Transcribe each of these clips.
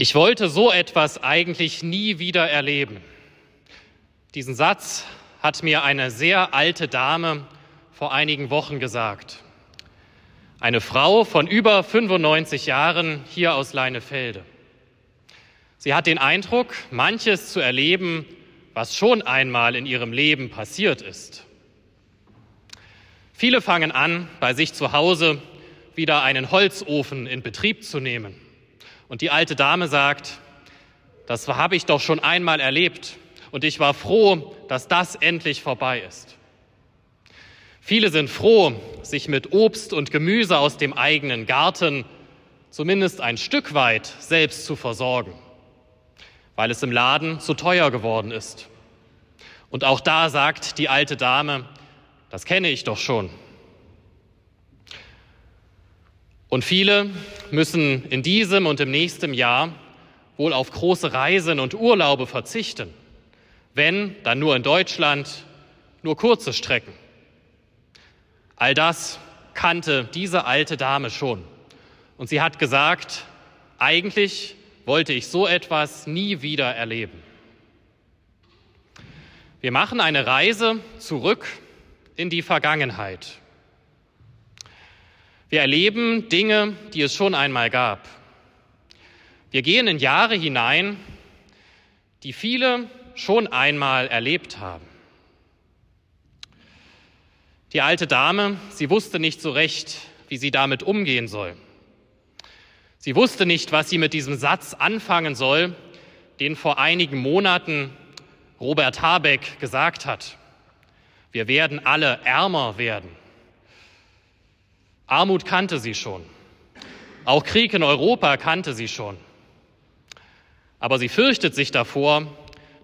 Ich wollte so etwas eigentlich nie wieder erleben. Diesen Satz hat mir eine sehr alte Dame vor einigen Wochen gesagt. Eine Frau von über 95 Jahren hier aus Leinefelde. Sie hat den Eindruck, manches zu erleben, was schon einmal in ihrem Leben passiert ist. Viele fangen an, bei sich zu Hause wieder einen Holzofen in Betrieb zu nehmen. Und die alte Dame sagt, das habe ich doch schon einmal erlebt und ich war froh, dass das endlich vorbei ist. Viele sind froh, sich mit Obst und Gemüse aus dem eigenen Garten zumindest ein Stück weit selbst zu versorgen, weil es im Laden zu teuer geworden ist. Und auch da sagt die alte Dame, das kenne ich doch schon. Und viele müssen in diesem und im nächsten Jahr wohl auf große Reisen und Urlaube verzichten. Wenn, dann nur in Deutschland, nur kurze Strecken. All das kannte diese alte Dame schon. Und sie hat gesagt, eigentlich wollte ich so etwas nie wieder erleben. Wir machen eine Reise zurück in die Vergangenheit. Wir erleben Dinge, die es schon einmal gab. Wir gehen in Jahre hinein, die viele schon einmal erlebt haben. Die alte Dame, sie wusste nicht so recht, wie sie damit umgehen soll. Sie wusste nicht, was sie mit diesem Satz anfangen soll, den vor einigen Monaten Robert Habeck gesagt hat. Wir werden alle ärmer werden. Armut kannte sie schon. Auch Krieg in Europa kannte sie schon. Aber sie fürchtet sich davor,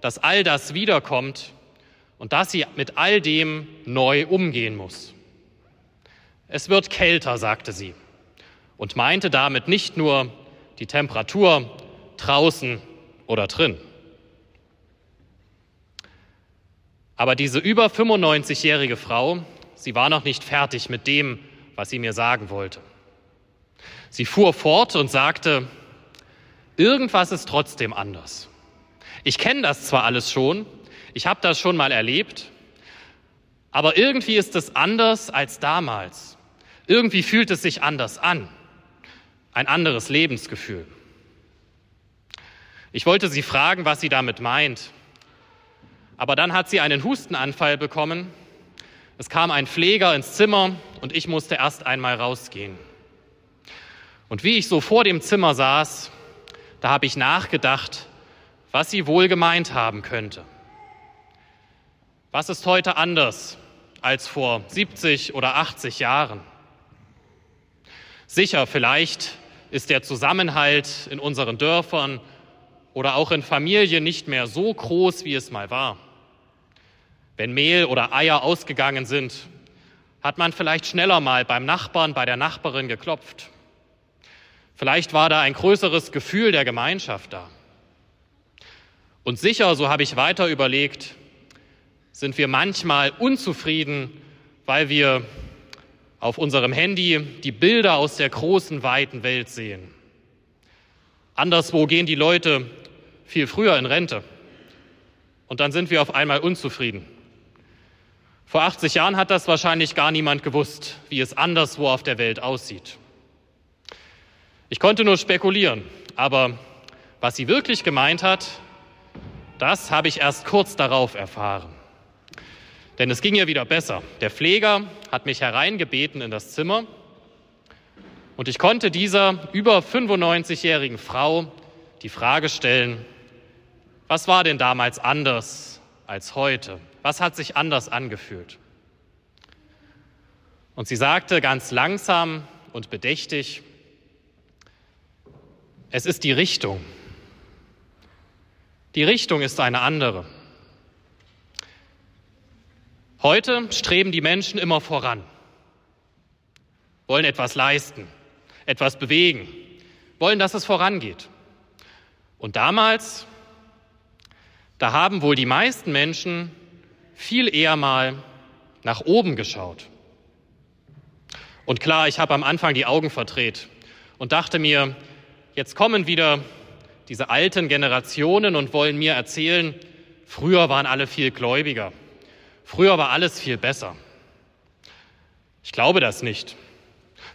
dass all das wiederkommt und dass sie mit all dem neu umgehen muss. Es wird kälter, sagte sie und meinte damit nicht nur die Temperatur draußen oder drin. Aber diese über 95-jährige Frau, sie war noch nicht fertig mit dem, was sie mir sagen wollte. Sie fuhr fort und sagte, irgendwas ist trotzdem anders. Ich kenne das zwar alles schon, ich habe das schon mal erlebt, aber irgendwie ist es anders als damals. Irgendwie fühlt es sich anders an. Ein anderes Lebensgefühl. Ich wollte sie fragen, was sie damit meint. Aber dann hat sie einen Hustenanfall bekommen es kam ein Pfleger ins Zimmer und ich musste erst einmal rausgehen. Und wie ich so vor dem Zimmer saß, da habe ich nachgedacht, was sie wohl gemeint haben könnte. Was ist heute anders als vor 70 oder 80 Jahren? Sicher, vielleicht ist der Zusammenhalt in unseren Dörfern oder auch in Familien nicht mehr so groß, wie es mal war. Wenn Mehl oder Eier ausgegangen sind, hat man vielleicht schneller mal beim Nachbarn, bei der Nachbarin geklopft. Vielleicht war da ein größeres Gefühl der Gemeinschaft da. Und sicher, so habe ich weiter überlegt, sind wir manchmal unzufrieden, weil wir auf unserem Handy die Bilder aus der großen, weiten Welt sehen. Anderswo gehen die Leute viel früher in Rente. Und dann sind wir auf einmal unzufrieden. Vor 80 Jahren hat das wahrscheinlich gar niemand gewusst, wie es anderswo auf der Welt aussieht. Ich konnte nur spekulieren, aber was sie wirklich gemeint hat, das habe ich erst kurz darauf erfahren. Denn es ging ihr wieder besser. Der Pfleger hat mich hereingebeten in das Zimmer und ich konnte dieser über 95-jährigen Frau die Frage stellen, was war denn damals anders als heute? Was hat sich anders angefühlt? Und sie sagte ganz langsam und bedächtig, es ist die Richtung. Die Richtung ist eine andere. Heute streben die Menschen immer voran, wollen etwas leisten, etwas bewegen, wollen, dass es vorangeht. Und damals, da haben wohl die meisten Menschen viel eher mal nach oben geschaut. Und klar, ich habe am Anfang die Augen verdreht und dachte mir, jetzt kommen wieder diese alten Generationen und wollen mir erzählen, früher waren alle viel gläubiger, früher war alles viel besser. Ich glaube das nicht.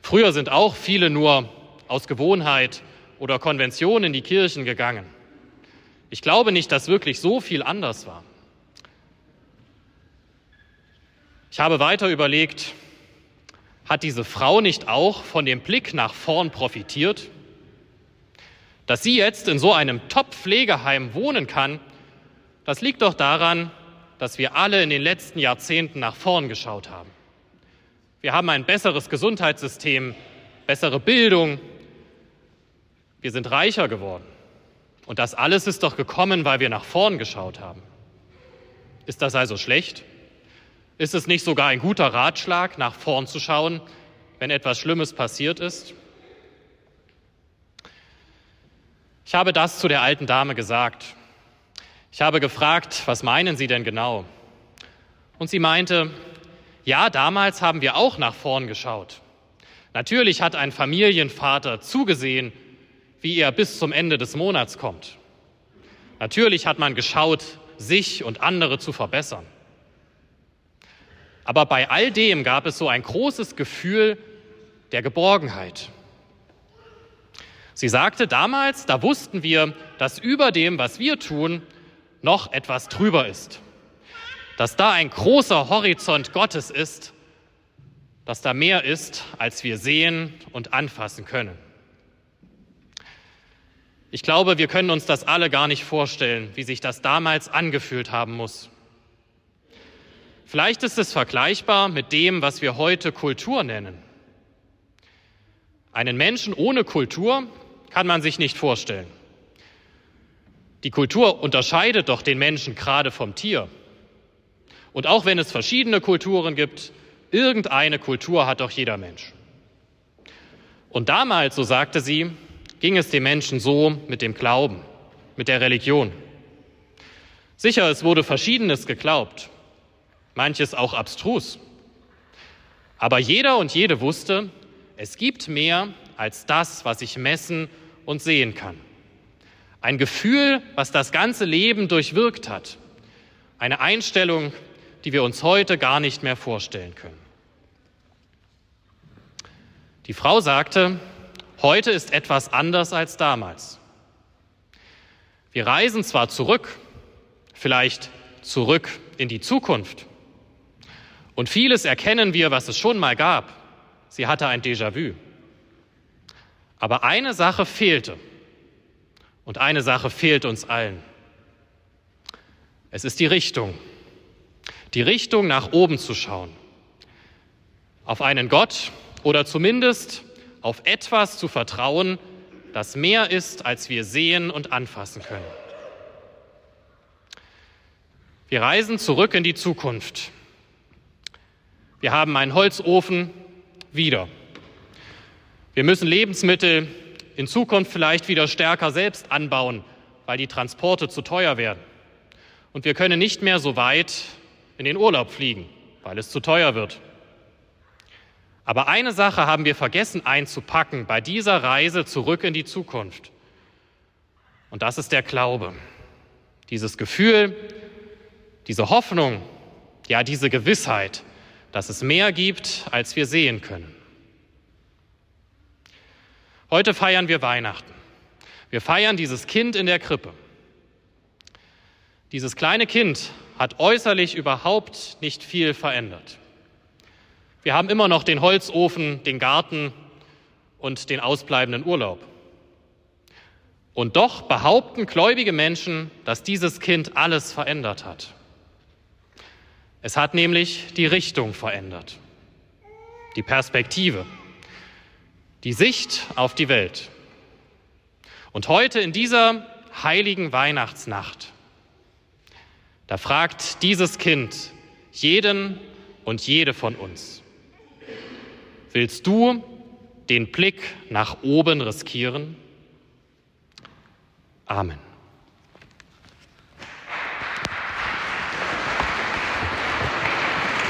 Früher sind auch viele nur aus Gewohnheit oder Konvention in die Kirchen gegangen. Ich glaube nicht, dass wirklich so viel anders war. Ich habe weiter überlegt, hat diese Frau nicht auch von dem Blick nach vorn profitiert? Dass sie jetzt in so einem Top-Pflegeheim wohnen kann, das liegt doch daran, dass wir alle in den letzten Jahrzehnten nach vorn geschaut haben. Wir haben ein besseres Gesundheitssystem, bessere Bildung, wir sind reicher geworden. Und das alles ist doch gekommen, weil wir nach vorn geschaut haben. Ist das also schlecht? Ist es nicht sogar ein guter Ratschlag, nach vorn zu schauen, wenn etwas Schlimmes passiert ist? Ich habe das zu der alten Dame gesagt. Ich habe gefragt, was meinen Sie denn genau? Und sie meinte, ja, damals haben wir auch nach vorn geschaut. Natürlich hat ein Familienvater zugesehen, wie er bis zum Ende des Monats kommt. Natürlich hat man geschaut, sich und andere zu verbessern. Aber bei all dem gab es so ein großes Gefühl der Geborgenheit. Sie sagte damals, da wussten wir, dass über dem, was wir tun, noch etwas drüber ist. Dass da ein großer Horizont Gottes ist, dass da mehr ist, als wir sehen und anfassen können. Ich glaube, wir können uns das alle gar nicht vorstellen, wie sich das damals angefühlt haben muss. Vielleicht ist es vergleichbar mit dem, was wir heute Kultur nennen. Einen Menschen ohne Kultur kann man sich nicht vorstellen. Die Kultur unterscheidet doch den Menschen gerade vom Tier. Und auch wenn es verschiedene Kulturen gibt, irgendeine Kultur hat doch jeder Mensch. Und damals, so sagte sie, ging es den Menschen so mit dem Glauben, mit der Religion. Sicher, es wurde verschiedenes geglaubt manches auch abstrus. Aber jeder und jede wusste, es gibt mehr als das, was ich messen und sehen kann. Ein Gefühl, was das ganze Leben durchwirkt hat. Eine Einstellung, die wir uns heute gar nicht mehr vorstellen können. Die Frau sagte, heute ist etwas anders als damals. Wir reisen zwar zurück, vielleicht zurück in die Zukunft, und vieles erkennen wir, was es schon mal gab. Sie hatte ein Déjà-vu. Aber eine Sache fehlte. Und eine Sache fehlt uns allen. Es ist die Richtung. Die Richtung nach oben zu schauen. Auf einen Gott oder zumindest auf etwas zu vertrauen, das mehr ist, als wir sehen und anfassen können. Wir reisen zurück in die Zukunft. Wir haben einen Holzofen wieder. Wir müssen Lebensmittel in Zukunft vielleicht wieder stärker selbst anbauen, weil die Transporte zu teuer werden. Und wir können nicht mehr so weit in den Urlaub fliegen, weil es zu teuer wird. Aber eine Sache haben wir vergessen einzupacken bei dieser Reise zurück in die Zukunft. Und das ist der Glaube. Dieses Gefühl, diese Hoffnung, ja diese Gewissheit, dass es mehr gibt, als wir sehen können. Heute feiern wir Weihnachten. Wir feiern dieses Kind in der Krippe. Dieses kleine Kind hat äußerlich überhaupt nicht viel verändert. Wir haben immer noch den Holzofen, den Garten und den ausbleibenden Urlaub. Und doch behaupten gläubige Menschen, dass dieses Kind alles verändert hat. Es hat nämlich die Richtung verändert, die Perspektive, die Sicht auf die Welt. Und heute in dieser heiligen Weihnachtsnacht, da fragt dieses Kind jeden und jede von uns, willst du den Blick nach oben riskieren? Amen.